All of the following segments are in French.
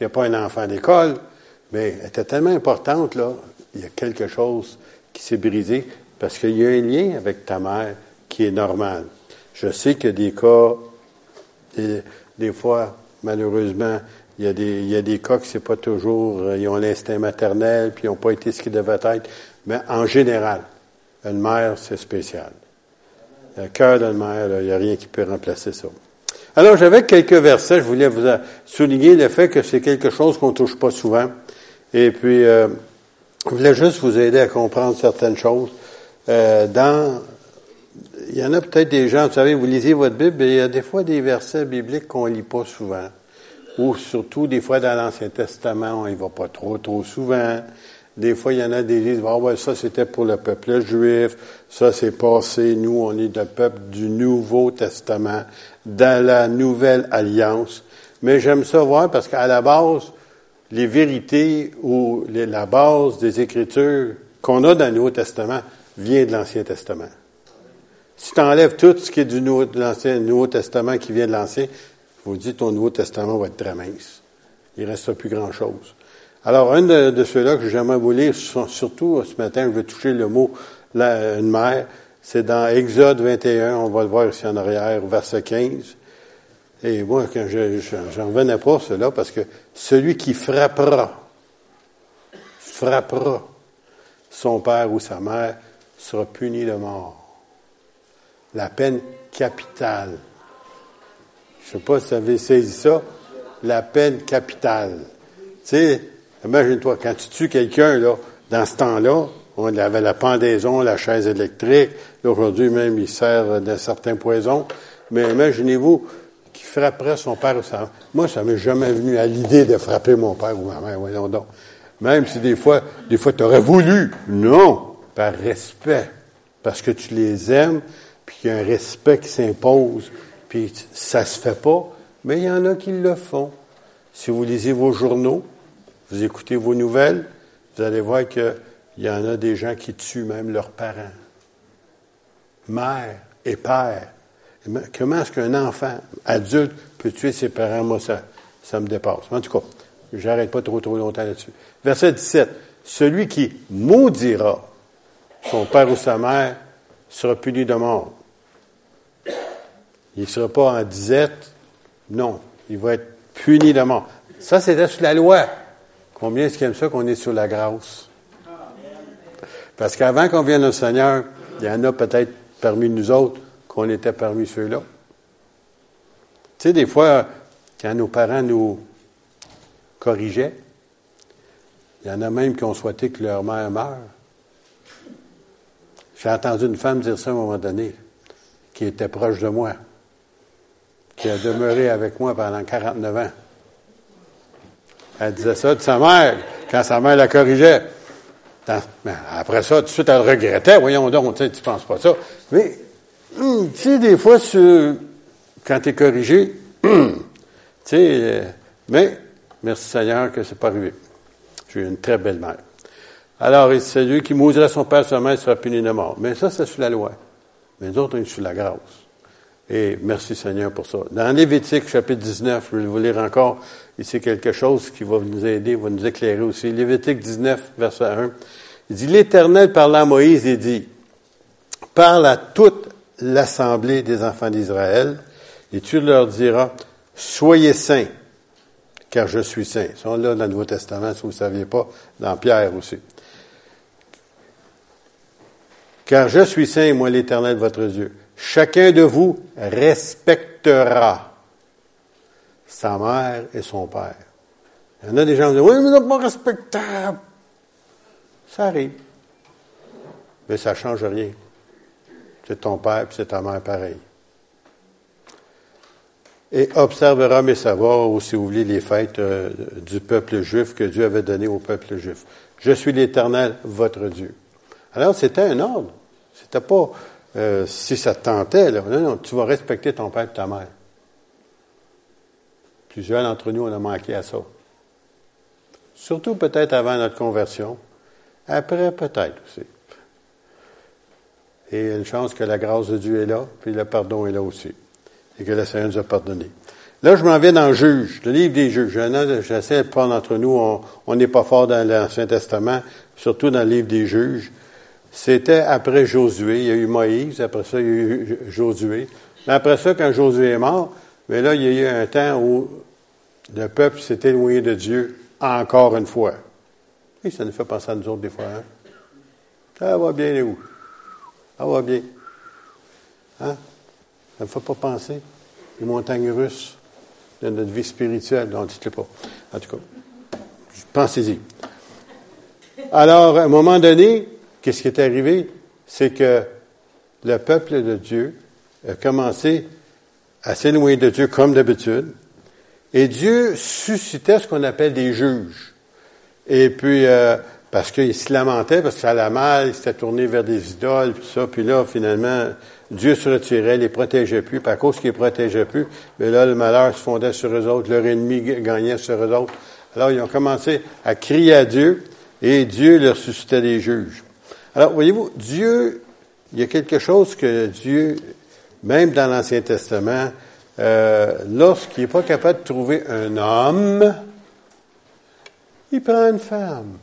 N'es pas un enfant d'école, mais elle était tellement importante, là, il y a quelque chose qui s'est brisé parce qu'il y a un lien avec ta mère qui est normal. Je sais qu'il y a des cas, des, fois, malheureusement, il y a des, il y a des cas qui c'est pas toujours, euh, ils ont l'instinct maternel, puis ils n'ont pas été ce qu'ils devaient être. Mais en général, une mère, c'est spécial. Le cœur d'une mère, il n'y a rien qui peut remplacer ça. Alors, j'avais quelques versets, je voulais vous souligner le fait que c'est quelque chose qu'on touche pas souvent. Et puis, euh, je voulais juste vous aider à comprendre certaines choses. Euh, dans, il y en a peut-être des gens, vous savez, vous lisez votre Bible, mais il y a des fois des versets bibliques qu'on lit pas souvent. Ou surtout, des fois, dans l'Ancien Testament, on y va pas trop, trop souvent. Des fois, il y en a des disent, ah ouais, ça c'était pour le peuple juif, ça c'est passé, nous on est le peuple du Nouveau Testament, dans la Nouvelle Alliance. Mais j'aime ça voir parce qu'à la base, les vérités ou la base des Écritures qu'on a dans le Nouveau Testament vient de l'Ancien Testament. Si tu enlèves tout ce qui est du Nouveau, Testament qui vient de l'Ancien, vous dis, ton Nouveau Testament va être très mince. Il ne restera plus grand-chose. Alors, un de, ceux-là que j'aimerais vous lire, surtout ce matin, je vais toucher le mot une mère, c'est dans Exode 21, on va le voir ici en arrière, verset 15. Et moi, j'en revenais pas, cela, parce que celui qui frappera, frappera son père ou sa mère sera puni de mort. La peine capitale. Je ne sais pas si vous avez saisi ça. La peine capitale. Tu sais, Imagine-toi, quand tu tues quelqu'un, là, dans ce temps-là, on avait la pendaison, la chaise électrique. Aujourd'hui, même, il sert d'un certain poison. Mais imaginez-vous qui frapperait son père ou sa mère. Moi, ça m'est jamais venu à l'idée de frapper mon père ou ma mère, voyons donc. Même si des fois, des fois, tu aurais voulu. Non, par respect. Parce que tu les aimes, puis il y a un respect qui s'impose, puis ça se fait pas. Mais il y en a qui le font. Si vous lisez vos journaux, vous écoutez vos nouvelles, vous allez voir qu'il y en a des gens qui tuent même leurs parents. Mère et père. Comment est-ce qu'un enfant adulte peut tuer ses parents? Moi, ça, ça me dépasse. En tout cas, j'arrête pas trop trop longtemps là-dessus. Verset 17. Celui qui maudira son père ou sa mère sera puni de mort. Il ne sera pas en disette. Non. Il va être puni de mort. Ça, c'était sous la loi. Combien est-ce qu'ils aiment ça qu'on est sous la grâce? Parce qu'avant qu'on vienne au Seigneur, il y en a peut-être parmi nous autres qu'on était parmi ceux-là. Tu sais, des fois, quand nos parents nous corrigeaient, il y en a même qui ont souhaité que leur mère meure. J'ai entendu une femme dire ça à un moment donné, qui était proche de moi, qui a demeuré avec moi pendant 49 ans. Elle disait ça de sa mère, quand sa mère la corrigeait. après ça, tout de suite, elle regrettait. Voyons donc, tu ne penses pas ça. Mais, hum, tu sais, des fois, quand tu es corrigé, tu sais, euh, mais, merci Seigneur que c'est pas arrivé. J'ai une très belle mère. Alors, celui qui mourrait son père, sa mère sera puni de mort. Mais ça, c'est sous la loi. Mais d'autres, on est sous la grâce. Et merci Seigneur pour ça. Dans Lévitique, chapitre 19, je vais vous lire encore, Ici, quelque chose qui va nous aider, va nous éclairer aussi. Lévitique 19, verset 1. Il dit, l'Éternel parla à Moïse et dit, parle à toute l'assemblée des enfants d'Israël et tu leur diras, soyez saints, car je suis saint. Ils sont là dans le Nouveau Testament, si vous ne saviez pas, dans Pierre aussi. Car je suis saint, moi l'Éternel, votre Dieu. Chacun de vous respectera sa mère et son père. Il y en a des gens qui disent, oui, mais c'est pas respectable. Ça arrive. Mais ça ne change rien. C'est ton père et c'est ta mère pareil. Et observera mes savoirs, ou si vous voulez, les fêtes euh, du peuple juif que Dieu avait donné au peuple juif. Je suis l'Éternel, votre Dieu. Alors, c'était un ordre. C'était pas euh, si ça te tentait, là. Non, non, tu vas respecter ton père et ta mère. Plusieurs d'entre nous, on a manqué à ça. Surtout peut-être avant notre conversion. Après, peut-être aussi. Et une chance que la grâce de Dieu est là, puis le pardon est là aussi. Et que le Seigneur nous a pardonné. Là, je m'en vais dans le juge, le livre des juges. J'essaie de prendre entre nous, on n'est pas fort dans l'Ancien Testament, surtout dans le livre des juges. C'était après Josué. Il y a eu Moïse, après ça, il y a eu Josué. Mais après ça, quand Josué est mort, mais là, il y a eu un temps où le peuple s'est éloigné de Dieu encore une fois. Et ça nous fait penser à nous autres des fois. Hein? Ça va bien, les où? Ça va bien. Hein? Ça ne me fait pas penser. Les montagnes russes de notre vie spirituelle. Non, dites-le pas. En tout cas, pensez-y. Alors, à un moment donné, qu'est-ce qui est arrivé? C'est que le peuple de Dieu a commencé à s'éloigner de Dieu comme d'habitude. Et Dieu suscitait ce qu'on appelle des juges. Et puis, euh, parce qu'il se lamentait, parce que ça allait mal, il s'était tourné vers des idoles, puis ça. Puis là, finalement, Dieu se retirait, les protégeait plus. Puis à cause qu'il les protégeait plus, mais là, le malheur se fondait sur eux autres, leur ennemi gagnait sur eux autres. Alors, ils ont commencé à crier à Dieu, et Dieu leur suscitait des juges. Alors, voyez-vous, Dieu, il y a quelque chose que Dieu, même dans l'Ancien Testament, euh, lorsqu'il n'est pas capable de trouver un homme, il prend une femme.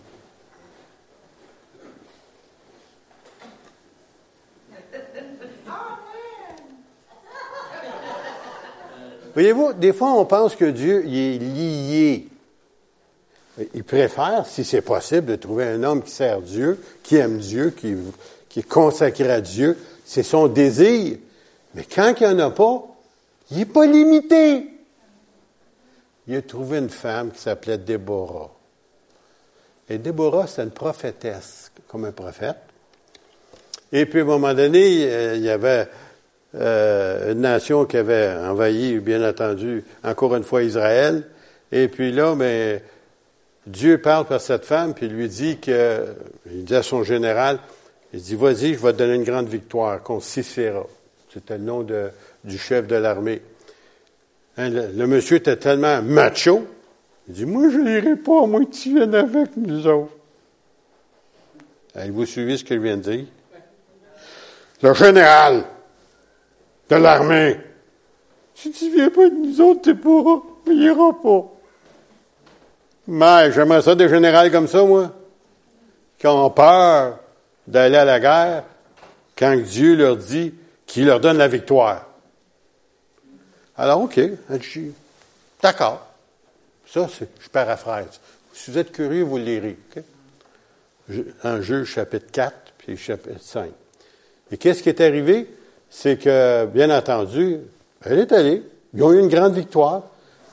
Voyez-vous, des fois, on pense que Dieu il est lié. Il préfère, si c'est possible, de trouver un homme qui sert Dieu, qui aime Dieu, qui, qui est consacré à Dieu. C'est son désir. Mais quand il n'y en a pas, il n'est pas limité. Il a trouvé une femme qui s'appelait Déborah. Et Déborah, c'est une prophétesse, comme un prophète. Et puis, à un moment donné, euh, il y avait euh, une nation qui avait envahi, bien entendu, encore une fois Israël. Et puis là, mais Dieu parle par cette femme, puis lui dit que, il dit à son général, il dit, vas-y, je vais te donner une grande victoire contre Sisera. C'était le nom du chef de l'armée. Hein, le, monsieur était tellement macho, il dit, moi, je n'irai pas, moi, tu viennes avec nous autres. vous suivez ce qu'il vient de dire? Le général de l'armée, si tu viens pas avec nous autres, tu pourras, il pas. Mais j'aimerais ça des généraux comme ça, moi, qui ont peur d'aller à la guerre quand Dieu leur dit qu'il leur donne la victoire. Alors, OK, d'accord. Ça, je paraphrase. Si vous êtes curieux, vous le lirez. En Juge chapitre 4, puis chapitre 5. Et qu'est-ce qui est arrivé? C'est que, bien entendu, elle est allée. Ils ont eu une grande victoire.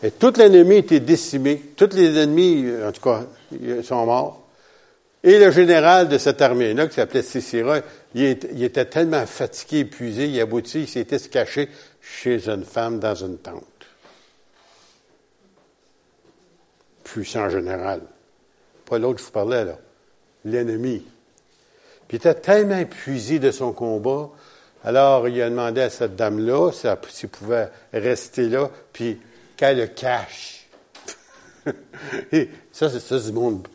Et tout l'ennemi était décimé. Tous les ennemis, en tout cas, ils sont morts. Et le général de cette armée-là, qui s'appelait Sisera, il, était tellement fatigué, épuisé, il aboutit, il s'était caché chez une femme dans une tente. Puissant général. Pas l'autre que je vous parlais, là. L'ennemi. Puis il était tellement épuisé de son combat, alors il a demandé à cette dame-là s'il pouvait rester là, puis qu'elle le cache. Et ça, c'est ça, du monde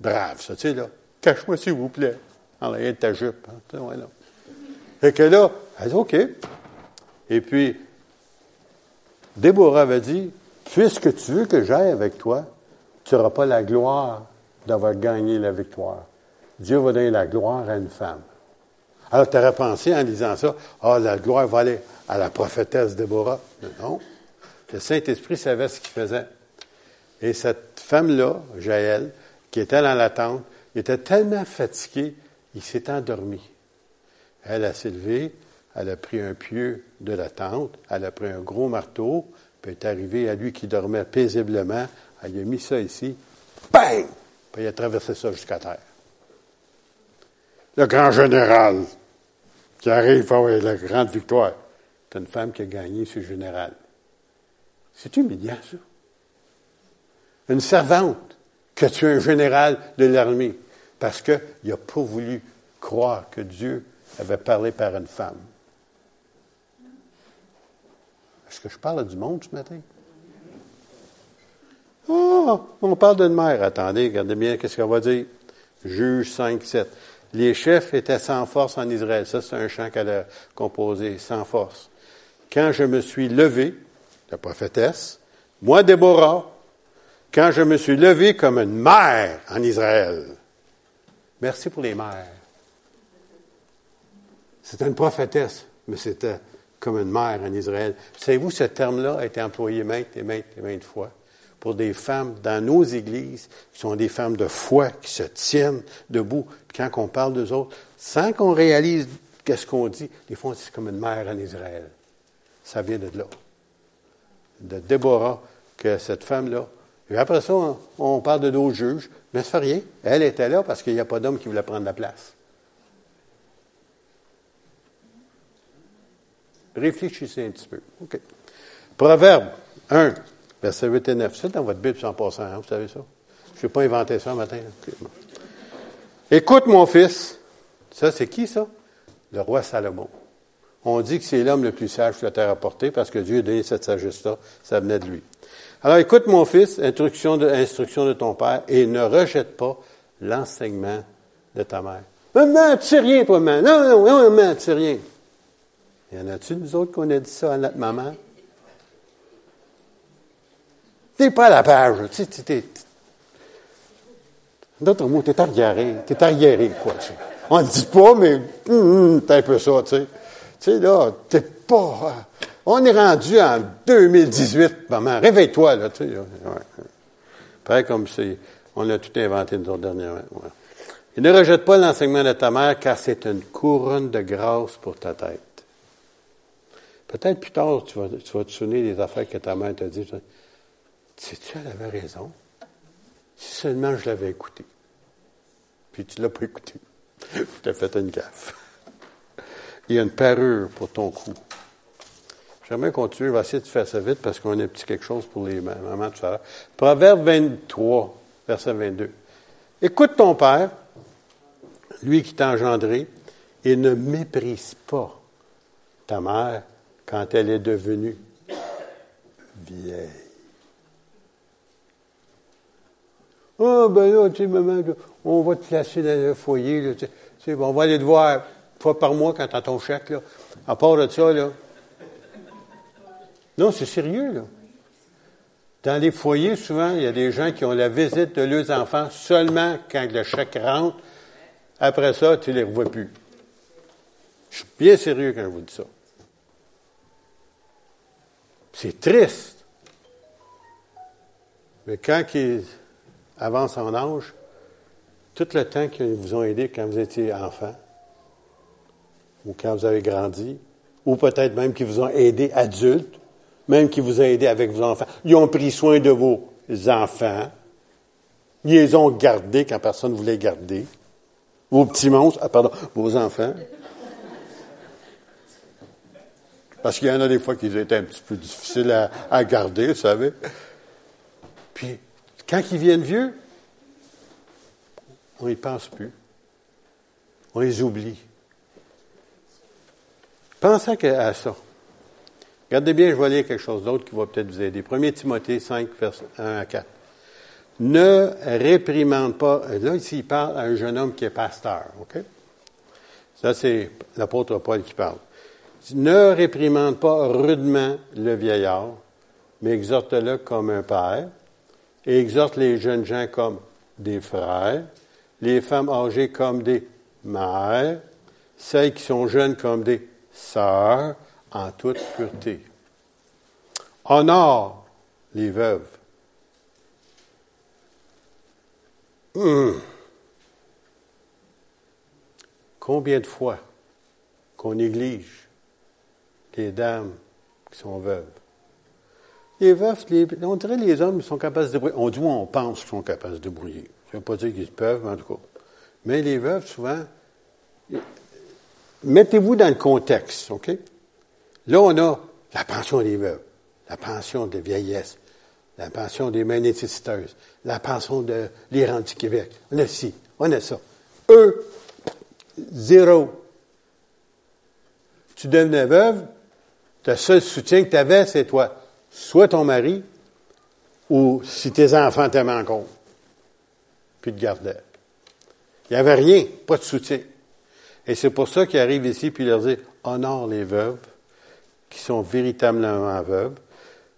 brave, ça, tu sais, là. Cache-moi, s'il vous plaît, en l'air de ta jupe. Hein, ouais, là. Que là, elle dit, OK. Et puis, Déborah avait dit, puisque tu veux que j'aille avec toi, tu n'auras pas la gloire d'avoir gagné la victoire. Dieu va donner la gloire à une femme. Alors, tu aurais pensé en disant ça, ah, la gloire va aller à la prophétesse Déborah. Non. Le Saint-Esprit savait ce qu'il faisait. Et cette femme-là, Jaël, qui était dans la tente, était tellement fatiguée, il s'est endormi. Elle a s'élevé, elle a pris un pieu de la tente, elle a pris un gros marteau, puis elle est arrivée à lui qui dormait paisiblement, elle a mis ça ici, bang! Puis il a traversé ça jusqu'à terre. Le grand général qui arrive à la grande victoire, c'est une femme qui a gagné ce général. C'est humiliant, ça. Une servante qui a tué un général de l'armée parce qu'il n'a pas voulu croire que Dieu avait parlé par une femme. Est-ce que je parle du monde ce matin? Oh, on parle d'une mère. Attendez, regardez bien qu'est-ce qu'elle va dire. Juge 5, 7. Les chefs étaient sans force en Israël. Ça, c'est un chant qu'elle a composé, sans force. Quand je me suis levé, la prophétesse, moi, Déborah, quand je me suis levé comme une mère en Israël. Merci pour les mères. C'était une prophétesse, mais c'était comme une mère en Israël. Savez-vous, ce terme-là a été employé maintes et maintes et maintes fois pour des femmes dans nos églises qui sont des femmes de foi, qui se tiennent debout. Quand on parle d'eux autres, sans qu'on réalise qu'est-ce qu'on dit, des fois, c'est comme une mère en Israël. Ça vient de là. De Déborah, que cette femme-là. Et après ça, on, parle de d'autres juges, mais ça fait rien. Elle était là parce qu'il n'y a pas d'homme qui voulait prendre la place. Réfléchissez un petit peu. OK. Proverbe 1, verset 8 et 9. C'est dans votre Bible en passant, hein, vous savez ça? Je n'ai pas inventé ça un matin. Écoute, mon fils. Ça, c'est qui, ça? Le roi Salomon. On dit que c'est l'homme le plus sage que la terre a porté parce que Dieu a donné cette sagesse-là. Ça venait de lui. Alors, écoute, mon fils, instruction de, ton père, et ne rejette pas l'enseignement de ta mère. Maman, tu sais rien, toi, maman? Non, non, non, maman, tu sais rien? Y en a-tu, nous autres, qu'on a dit ça à notre maman? T'es pas à la page. Tu sais, t'es, D'autres mots, t'es arriéré. T'es arriéré, quoi, tu sais. On ne dit pas, mais hum, hum, un peu ça, tu sais. Tu sais, là, t'es pas... Euh, on est rendu en 2018, maman. Réveille-toi, là, tu. Ouais. comme c'est... On a tout inventé nous autres dernièrement. Ouais. Et ne rejette pas l'enseignement de ta mère, car c'est une couronne de grâce pour ta tête. Peut-être plus tard, tu vas, tu vas te souvenir des affaires que ta mère t'a dit. Sais-tu, elle avait raison? Si seulement je l'avais écouté. Puis tu l'as pas écouté. tu as fait une gaffe. Il y a une parure pour ton cou. J'aimerais continuer. Je vais essayer de faire ça vite parce qu'on a un petit quelque chose pour les mamans tout à l'heure. Proverbe 23, verset 22. Écoute ton père, lui qui t'a engendré, et ne méprise pas ta mère quand elle est devenue vieille. Ah, oh, ben là, tu sais, maman, on va te placer dans le foyer, tu sais, on va aller te voir fois par mois quand tu as ton chèque, là. À part de ça, là. Non, c'est sérieux, là. Dans les foyers, souvent, il y a des gens qui ont la visite de leurs enfants seulement quand le chèque rentre. Après ça, tu ne les revois plus. Je suis bien sérieux quand je vous dis ça. C'est triste. Mais quand ils avancent en âge, tout le temps qu'ils vous ont aidé quand vous étiez enfant, ou quand vous avez grandi, ou peut-être même qu'ils vous ont aidé adultes, même qu'ils vous ont aidé avec vos enfants, ils ont pris soin de vos enfants, ils les ont gardés quand personne ne voulait garder, vos petits monstres, ah, pardon, vos enfants. Parce qu'il y en a des fois qui étaient un petit peu difficiles à, garder, vous savez. Puis, quand ils viennent vieux, on n'y pense plus. On les oublie. Pensez à ça. Regardez bien, je vais lire quelque chose d'autre qui va peut-être vous aider. 1 Timothée 5, verset 1 à 4. Ne réprimande pas. Là, ici, il parle à un jeune homme qui est pasteur, OK? Ça, c'est l'apôtre Paul qui parle. Ne réprimande pas rudement le vieillard, mais exhorte-le comme un père, et exhorte les jeunes gens comme des frères, les femmes âgées comme des mères, celles qui sont jeunes comme des sœurs, en toute pureté. Honore les veuves. Hum. Combien de fois qu'on néglige les dames qui sont veuves? Les veuves, on dirait les hommes sont capables de se débrouiller. On dit, on pense qu'ils sont capables de se débrouiller. Je ne veux pas dire qu'ils peuvent, mais en tout cas. Mais les veuves, souvent, mettez-vous dans le contexte, OK? Là, on a la pension des veuves, la pension de vieillesse, la pension des mains nécessiteuses, la pension de l'Iran du Québec. On a ci, on a ça. Eux, zéro. Tu devenais veuve, le seul soutien que tu avais, c'est toi. Soit ton mari, ou si tes enfants t'aimaient encore, puis te gardaient. Il n'y avait rien, pas de soutien. Et c'est pour ça qu'ils arrivent ici, puis leur dit, honore les veuves, qui sont véritablement veuves.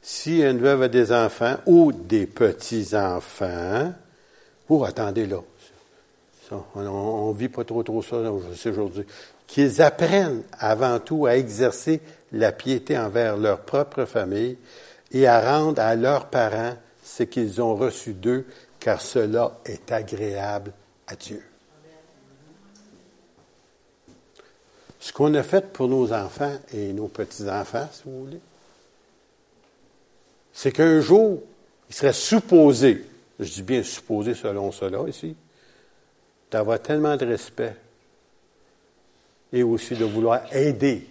si une veuve a des enfants ou des petits-enfants, ou attendez là, on, ne vit pas trop trop ça aujourd'hui, qu'ils apprennent avant tout à exercer la piété envers leur propre famille et à rendre à leurs parents ce qu'ils ont reçu d'eux, car cela est agréable à Dieu. Ce qu'on a fait pour nos enfants et nos petits-enfants, si vous voulez, c'est qu'un jour, il serait supposé, je dis bien supposé selon cela ici, d'avoir tellement de respect et aussi de vouloir aider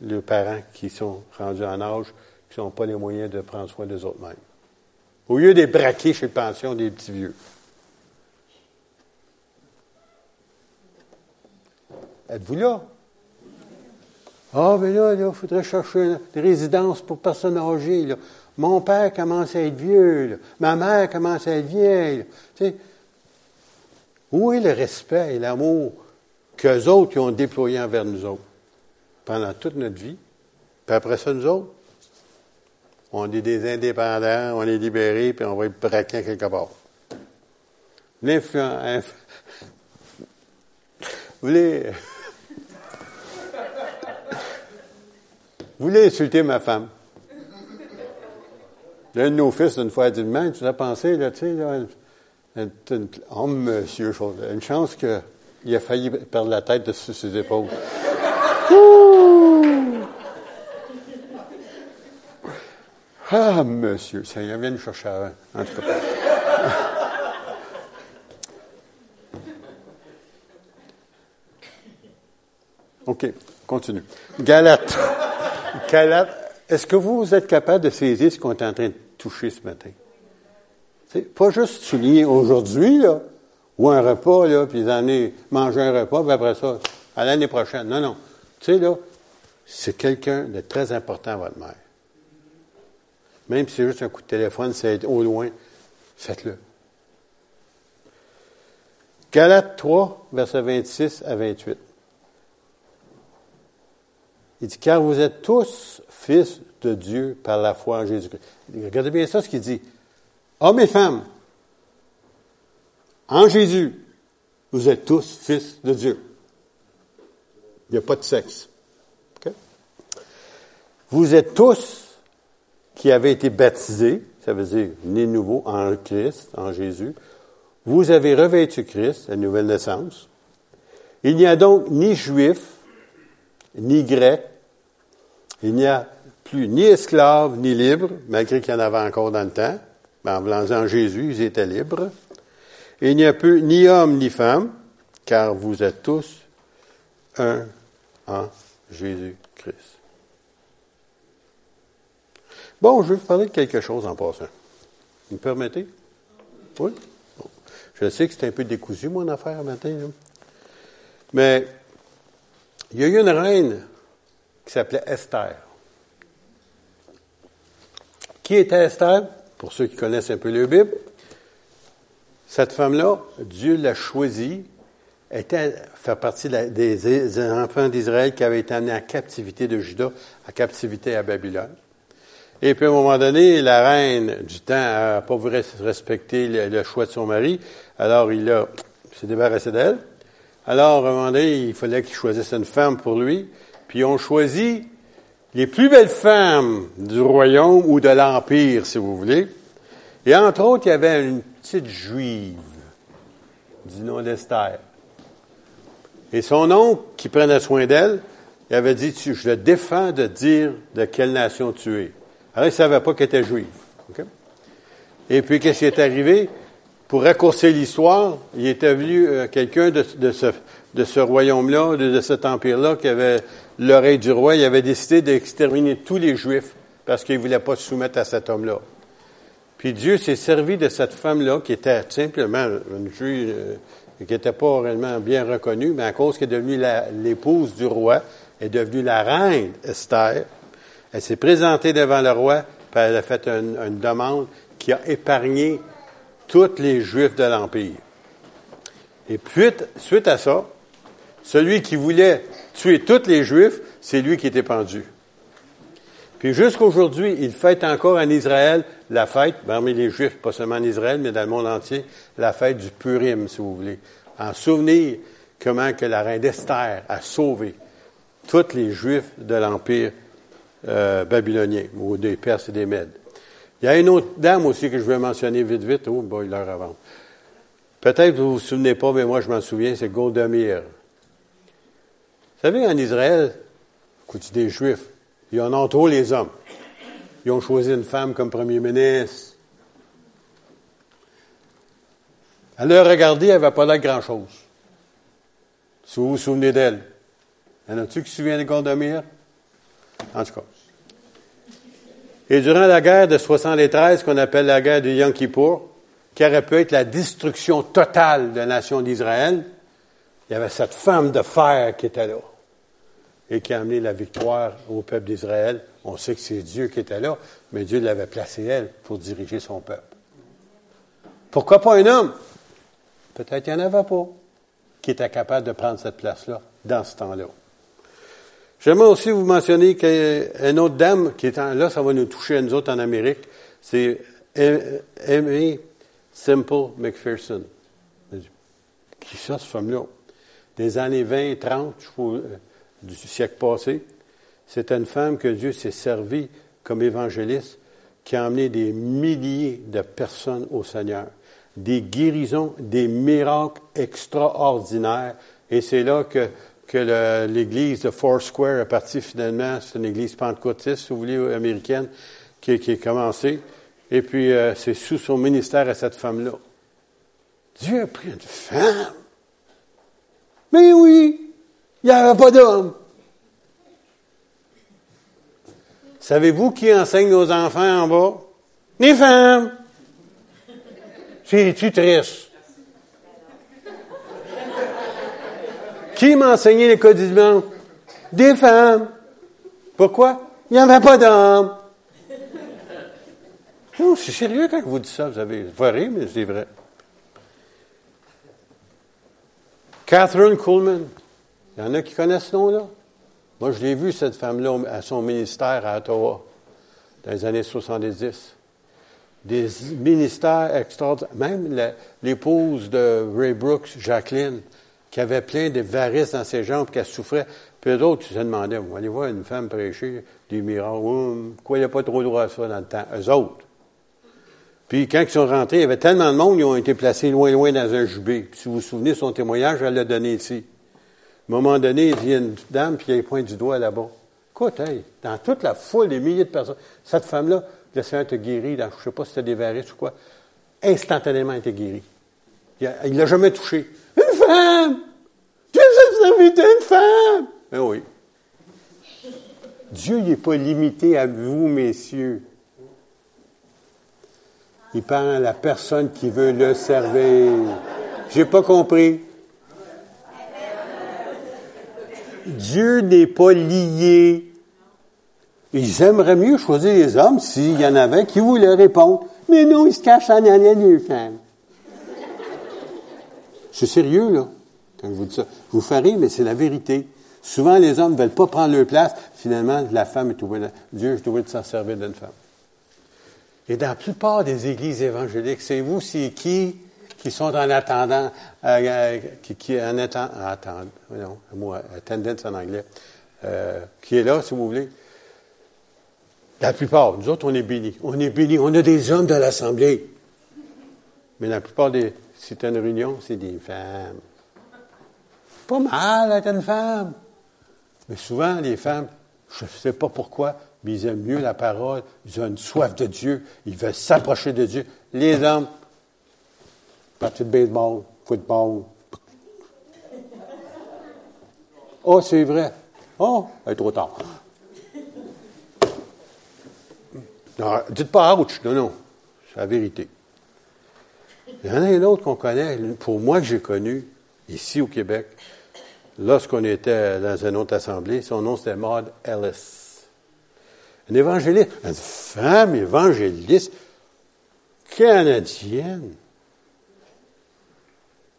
les parents qui sont rendus en âge, qui n'ont pas les moyens de prendre soin des autres mêmes. Au lieu de braquer chez pension des petits vieux. Êtes-vous là? Ah, mais là, il faudrait chercher des résidences pour personnes âgées. Là. Mon père commence à être vieux. Ma mère commence à être vieille. Tu sais, où est le respect et l'amour qu'eux autres ont déployé envers nous autres? Pendant toute notre vie? Puis après ça, nous autres, on est des indépendants, on est libérés, puis on va être braqués quelque part. L'influence. Vous voulez. Vous voulez insulter ma femme? Un de nos fils, une fois, a dit Man, tu l'as pensé, là, tu sais, là, oh, monsieur, une chance qu'il a failli perdre la tête de ses épaules. Ah, monsieur, ça vient nous chercher un. En tout cas. OK, continue. Galate. Est-ce que vous êtes capable de saisir ce qu'on est en train de toucher ce matin? Pas juste souligner aujourd'hui, là, ou un repas, là, puis aller manger un repas, puis après ça, à l'année prochaine. Non, non. Tu sais, là, c'est quelqu'un de très important à votre mère. Même si c'est juste un coup de téléphone, c'est au loin, faites-le. Galates 3, versets 26 à 28. Il dit, car vous êtes tous fils de Dieu par la foi en Jésus-Christ. Regardez bien ça, ce qu'il dit. Hommes et femmes, en Jésus, vous êtes tous fils de Dieu. Il n'y a pas de sexe. Vous êtes tous qui avez été baptisés, ça veut dire nés nouveau en Christ, en Jésus. Vous avez revêtu Christ, la nouvelle naissance. Il n'y a donc ni juif, ni grec, il n'y a plus ni esclave, ni libre, malgré qu'il y en avait encore dans le temps. Mais en en Jésus, ils étaient libres. il n'y a plus ni homme ni femme, car vous êtes tous un en Jésus-Christ. Bon, je vais vous parler de quelque chose en passant. Vous me permettez? Oui? Je sais que c'est un peu décousu, mon affaire, matin. Mais il y a eu une reine qui s'appelait Esther. Qui était Esther? Pour ceux qui connaissent un peu le Bible, cette femme-là, Dieu l'a choisie, était, fait partie des, enfants d'Israël qui avaient été amenés en captivité de Juda, en captivité à Babylone. Et puis à un moment donné, la reine du temps n'a pas voulu respecter le, choix de son mari, alors il a s'est débarrassé d'elle. Alors à un moment donné, il fallait qu'il choisisse une femme pour lui. Puis ils ont choisi les plus belles femmes du royaume ou de l'empire, si vous voulez. Et entre autres, il y avait une petite juive du nom d'Esther. Et son oncle, qui prenait soin d'elle, il avait dit, je te défends de dire de quelle nation tu es. Alors, il ne savait pas qu'elle était juive. Et puis, qu'est-ce qui est arrivé? Pour raccourcir l'histoire, il était venu euh, quelqu'un de, ce, royaume-là, de, de cet empire-là, qui avait l'oreille du roi, il avait décidé d'exterminer tous les Juifs parce qu'il ne voulait pas se soumettre à cet homme-là. Puis Dieu s'est servi de cette femme-là, qui était simplement une juive, euh, qui n'était pas réellement bien reconnue, mais à cause qu'elle est devenue l'épouse du roi, est devenue la reine Esther. Elle s'est présentée devant le roi, puis elle a fait une demande qui a épargné tous les Juifs de l'Empire. Et puis, suite à ça, celui qui voulait tuer tous les Juifs, c'est lui qui était pendu. Puis jusqu'aujourd'hui, ils fêtent encore en Israël la fête, parmi les Juifs, pas seulement en Israël, mais dans le monde entier, la fête du Purim, si vous voulez. En souvenir comment que la reine Esther a sauvé tous les Juifs de l'Empire euh, babylonien, ou des Perses et des Mèdes. Il y a une autre dame aussi que je vais mentionner vite, vite. Oh, bon, il heure avant. Peut-être que vous vous souvenez pas, mais moi je m'en souviens, c'est Goldomir. Vous savez, en Israël, écoute, des Juifs, ils en ont trop les hommes. Ils ont choisi une femme comme premier ministre. Elle leur regardé, elle n'avait pas l'air grand-chose. Si vous vous souvenez d'elle. Y en a-tu qui se souviennent de Gondomir? En tout cas. Et durant la guerre de 73, qu'on appelle la guerre de Yom Kippour, qui aurait pu être la destruction totale de la nation d'Israël, il y avait cette femme de fer qui était là et qui a amené la victoire au peuple d'Israël. On sait que c'est Dieu qui était là, mais Dieu l'avait placée, elle, pour diriger son peuple. Pourquoi pas un homme? Peut-être qu'il n'y en avait pas qui était capable de prendre cette place-là dans ce temps-là. J'aimerais aussi vous mentionner qu'une autre dame qui est là, ça va nous toucher à nous autres en Amérique, c'est Amy Simple McPherson. Qui ça, cette femme-là? Des années 20, 30, je trouve, du siècle passé. C'est une femme que Dieu s'est servi comme évangéliste, qui a amené des milliers de personnes au Seigneur, des guérisons, des miracles extraordinaires. Et c'est là que, que l'église de Foursquare est partie finalement. C'est une église pentecôtiste, si vous voulez, américaine, qui, est commencée. Et puis, euh, c'est sous son ministère à cette femme-là. Dieu a pris une femme. Mais oui, il n'y avait pas d'homme. Savez-vous qui enseigne nos enfants en bas? Les femmes. C'est-tu triste? Qui m'a enseigné les codissements? Des femmes. Pourquoi? Il n'y avait pas d'hommes. Non, c'est sérieux quand vous dites ça. Vous avez rire, mais c'est vrai. Catherine Kuhlman. Il y en a qui connaissent ce nom-là? Moi, je l'ai vu, cette femme-là, à son ministère à Ottawa, dans les années 70. Des ministères extraordinaires. Même l'épouse de Ray Brooks, Jacqueline, qui avait plein de varices dans ses jambes, qui souffrait. Puis d'autres se demandaient, vous allez voir une femme prêcher des miracles. Pourquoi il n'y a pas trop droit à ça dans le temps? Eux autres. Puis quand ils sont rentrés, il y avait tellement de monde, ils ont été placés loin, loin dans un jubé. Si vous vous souvenez, son témoignage, elle l'a donné ici. À un moment donné, il vient une dame, puis elle pointe du doigt là-bas. Écoute, hey, dans toute la foule, des milliers de personnes, cette femme-là, le Seigneur te guéri, dans, je ne sais pas si c'était des varices ou quoi, instantanément, elle était guérie. Il ne l'a jamais touché. Femme! Servi d'une femme! Ben oui. Dieu n'est pas limité à vous, messieurs. Il parle à la personne qui veut le servir. J'ai pas compris. Dieu n'est pas lié. Ils aimeraient mieux choisir les hommes s'il y en avait qui voulaient répondre. Mais non, ils se cachent en allant des femmes. C'est sérieux, là, quand je vous dis ça. Vous ferai, mais c'est la vérité. Souvent, les hommes ne veulent pas prendre leur place. Finalement, la femme est obligée. Dieu est obligé de s'en servir d'une femme. Et dans la plupart des églises évangéliques, c'est vous, c'est qui qui sont en attendant, euh, euh, qui, en attend, en anglais, euh, qui est là, si vous voulez. La plupart, nous autres, on est bénis. On est bénis. On a des hommes dans l'Assemblée. Mais la plupart des, c'est une réunion, c'est des femmes. Pas mal être une femme. Mais souvent, les femmes, je ne sais pas pourquoi, mais ils aiment mieux la parole. Ils ont une soif de Dieu. Ils veulent s'approcher de Dieu. Les hommes, Partie de baseball, football. Oh, c'est vrai. Oh, elle est trop tard. Non, dites pas ouch. Non, non. C'est la vérité. Il y en a un autre qu'on connaît, pour moi que j'ai connu, ici au Québec, lorsqu'on était dans une autre assemblée, son nom c'était Maud Ellis. Une évangéliste, une femme évangéliste canadienne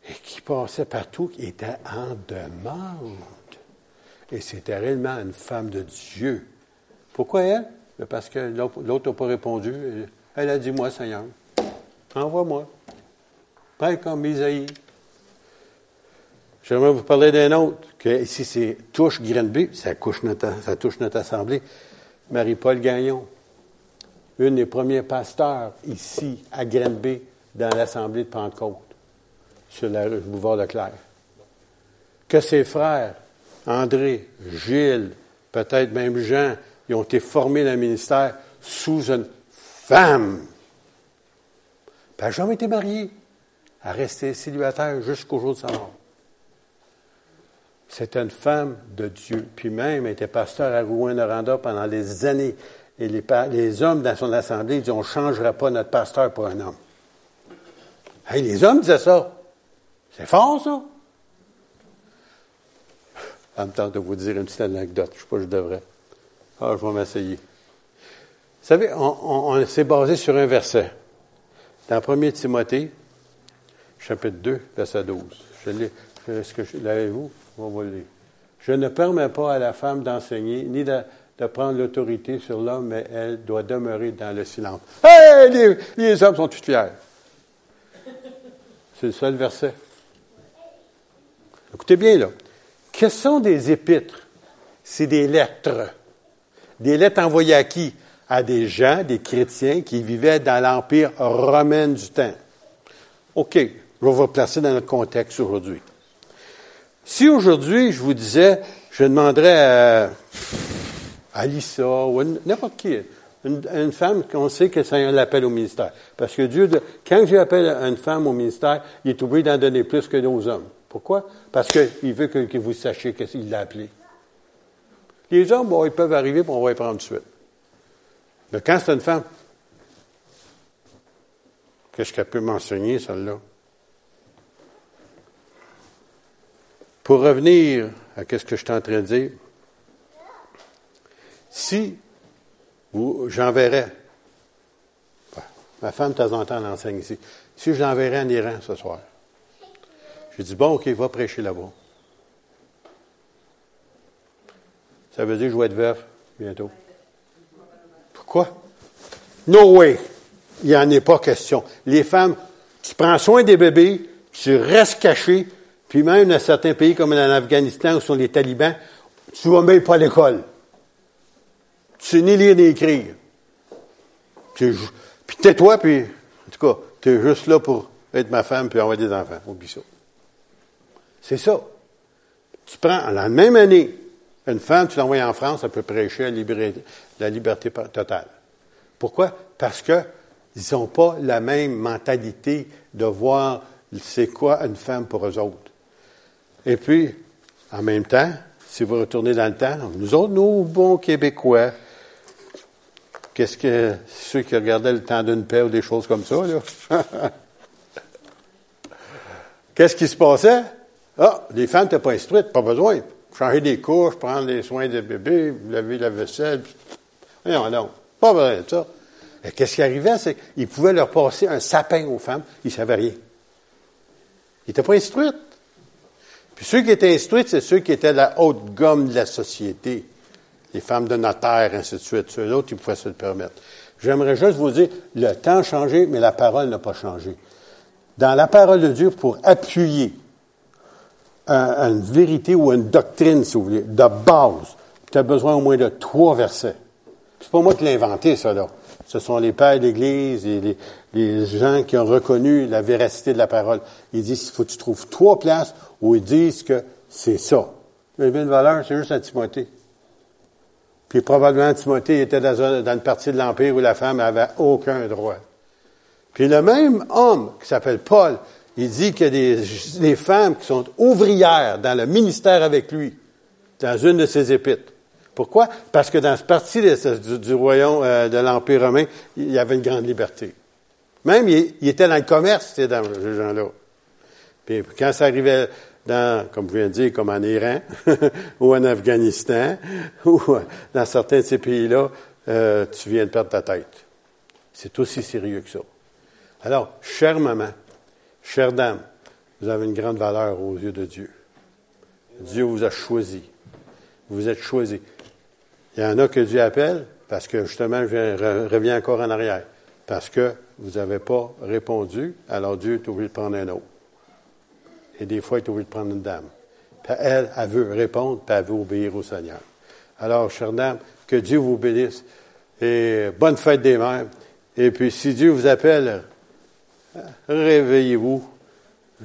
et qui passait partout, qui était en demande. Et c'était réellement une femme de Dieu. Pourquoi elle? parce que l'autre n'a pas répondu. Elle a dit, moi, Seigneur, envoie-moi. Pas comme Isaïe. J'aimerais vous parler d'un autre, que ici c'est touche Grenby, ça, ça touche notre assemblée. Marie-Paul Gagnon, une des premiers pasteurs ici à Grenby dans l'assemblée de Pentecôte, sur la rue Boulevard Leclerc. Que ses frères, André, Gilles, peut-être même Jean, ils ont été formés dans le ministère sous une femme. elle n'a jamais été mariée. A resté célibataire jusqu'au jour de sa mort. C'était une femme de Dieu. Puis même, elle était pasteur à Rouen-Noranda pendant des années. Et les, hommes dans son assemblée disaient, on ne changera pas notre pasteur pour un homme. Hey, les hommes disaient ça. C'est fort, ça. En même temps de vous dire une petite anecdote. Je ne sais pas si je devrais. Ah, je vais m'essayer. Vous savez, on, s'est basé sur un verset. Dans 1 Timothée, chapitre 2, verset 12. Je l'ai. Est-ce l'avez-vous? On va le lire. Je ne permets pas à la femme d'enseigner, ni de, prendre l'autorité sur l'homme, mais elle doit demeurer dans le silence. Hey! Les, hommes sont tous fiers. C'est le seul verset. Écoutez bien, là. Que sont des épîtres? C'est des lettres. Des lettres envoyées à qui? À des gens, des chrétiens qui vivaient dans l'Empire romain du temps. OK, je vais vous placer dans notre contexte aujourd'hui. Si aujourd'hui, je vous disais, je demanderais à, à Lisa ou n'importe qui, une, femme qu'on sait que c'est l'appel au ministère. Parce que Dieu, quand j'appelle une femme au ministère, il est obligé d'en donner plus que nos hommes. Pourquoi? Parce qu'il veut que, vous sachiez qu'il l'a appelé. Les hommes, bon, ils peuvent arriver, puis on va y prendre de suite. Mais quand c'est une femme, qu'est-ce qu'elle peut m'enseigner, celle-là? Pour revenir à ce que je suis en train de dire, si j'enverrais, ma femme de temps en temps l'enseigne ici, si je l'enverrais en Iran ce soir, je dis, bon, OK, va prêcher là-bas. Ça veut dire que je vais être veuf bientôt. Pourquoi? No way. Il n'y en est pas question. Les femmes, tu prends soin des bébés, tu restes caché, puis même dans certains pays comme en Afghanistan où sont les talibans, tu vas même pas à l'école. Tu sais ni lire ni écrire. Puis tais-toi, puis en tout cas, tu es juste là pour être ma femme puis avoir des enfants. Oublie ça. C'est ça. Tu prends, la même année, une femme, tu l'envoies en France, elle peut prêcher la liberté, totale. Pourquoi? Parce qu'ils n'ont pas la même mentalité de voir c'est quoi une femme pour eux autres. Et puis, en même temps, si vous retournez dans le temps, nous autres, nous, bons Québécois, qu'est-ce que ceux qui regardaient le temps d'une paix ou des choses comme ça, là? qu'est-ce qui se passait? Ah, les femmes n'étaient pas instruites, pas besoin. Changer des couches, prendre des soins des bébés, laver la vaisselle. Non, non, pas besoin de ça. Et qu'est-ce qui arrivait, c'est qu'ils pouvaient leur passer un sapin aux femmes, ils ne savaient rien. Ils n'étaient pas instruites. Puis ceux qui étaient instruits, c'est ceux qui étaient la haute gomme de la société. Les femmes de notaire, ainsi de suite. Ceux autres, ils pouvaient se le permettre. J'aimerais juste vous dire, le temps a changé, mais la parole n'a pas changé. Dans la parole de Dieu, pour appuyer une vérité ou une doctrine, si vous voulez, de base, tu as besoin au moins de trois versets. C'est pas moi qui l'ai inventé, ça, là. Ce sont les pères d'Église et les, gens qui ont reconnu la véracité de la parole. Ils disent, il faut que tu trouves trois places où ils disent que c'est ça. Le bien de valeur, c'est juste à Timothée. Puis probablement, Timothée était dans, une partie de l'Empire où la femme n'avait aucun droit. Puis le même homme, qui s'appelle Paul, il dit qu'il y des, femmes qui sont ouvrières dans le ministère avec lui, dans une de ses épîtres. Pourquoi? Parce que dans cette partie du, royaume euh, de l'Empire romain, il y avait une grande liberté. Même, il, était dans le commerce, ces gens-là. Puis quand ça arrivait dans, comme je viens de dire, comme en Iran, ou en Afghanistan, ou dans certains de ces pays-là, euh, tu viens de perdre ta tête. C'est aussi sérieux que ça. Alors, chère maman, chère dame, vous avez une grande valeur aux yeux de Dieu. Dieu vous a choisi. Vous êtes choisi. Il y en a que Dieu appelle, Parce que justement, je reviens encore en arrière. Parce que vous n'avez pas répondu, alors Dieu est obligé de prendre un autre. Et des fois, il est obligé de prendre une dame. Elle, elle veut répondre, puis elle veut obéir au Seigneur. Alors, chère dame, que Dieu vous bénisse. Et bonne fête des mères. Et puis, si Dieu vous appelle, réveillez-vous.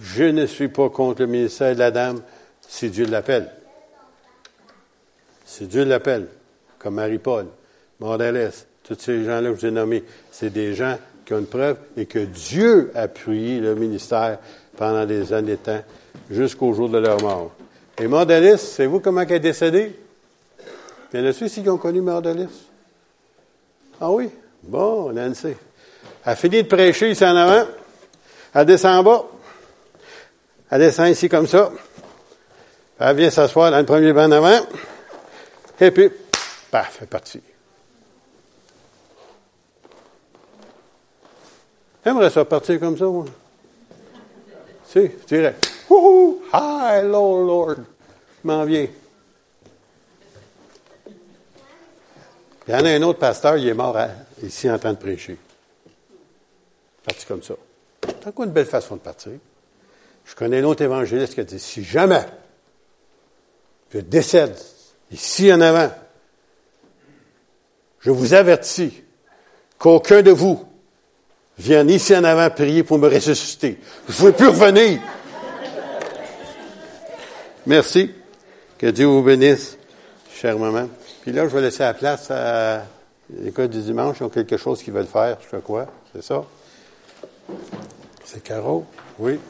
Je ne suis pas contre le ministère de la dame si Dieu l'appelle. Si Dieu l'appelle, comme Marie-Paul, Mordalès, tous ces gens-là que je vous ai nommés, c'est des gens qui ont une preuve et que Dieu a appuyé le ministère pendant des années de temps, jusqu'au jour de leur mort. Et Mordalès, savez-vous comment elle est décédée? Il y en a ceux qui ont connu Mordalès? Ah oui? Bon, Nancy. Elle a fini de prêcher ici en avant. Elle descend en bas. Elle descend ici comme ça. Elle vient s'asseoir dans le premier banc en avant. Et puis, paf, est partie. J'aimerais ça partir comme ça, moi. Si, je dirais, Wouhou! Hi, Lord. M'en viens. Il y en a un autre pasteur, il est mort ici en train de prêcher. Parti comme ça. C'est quoi une belle façon de partir? Je connais un autre évangéliste qui a dit, si jamais je décède ici en avant, je vous avertis qu'aucun de vous vienne ici en avant prier pour me ressusciter. Je ne pouvais plus revenir. Merci. Que Dieu vous bénisse, chère maman. Puis là, je vais laisser la place à l'école du dimanche. Ils ont quelque chose qu'ils veulent faire, je quoi. C'est ça? C'est Caro? Oui.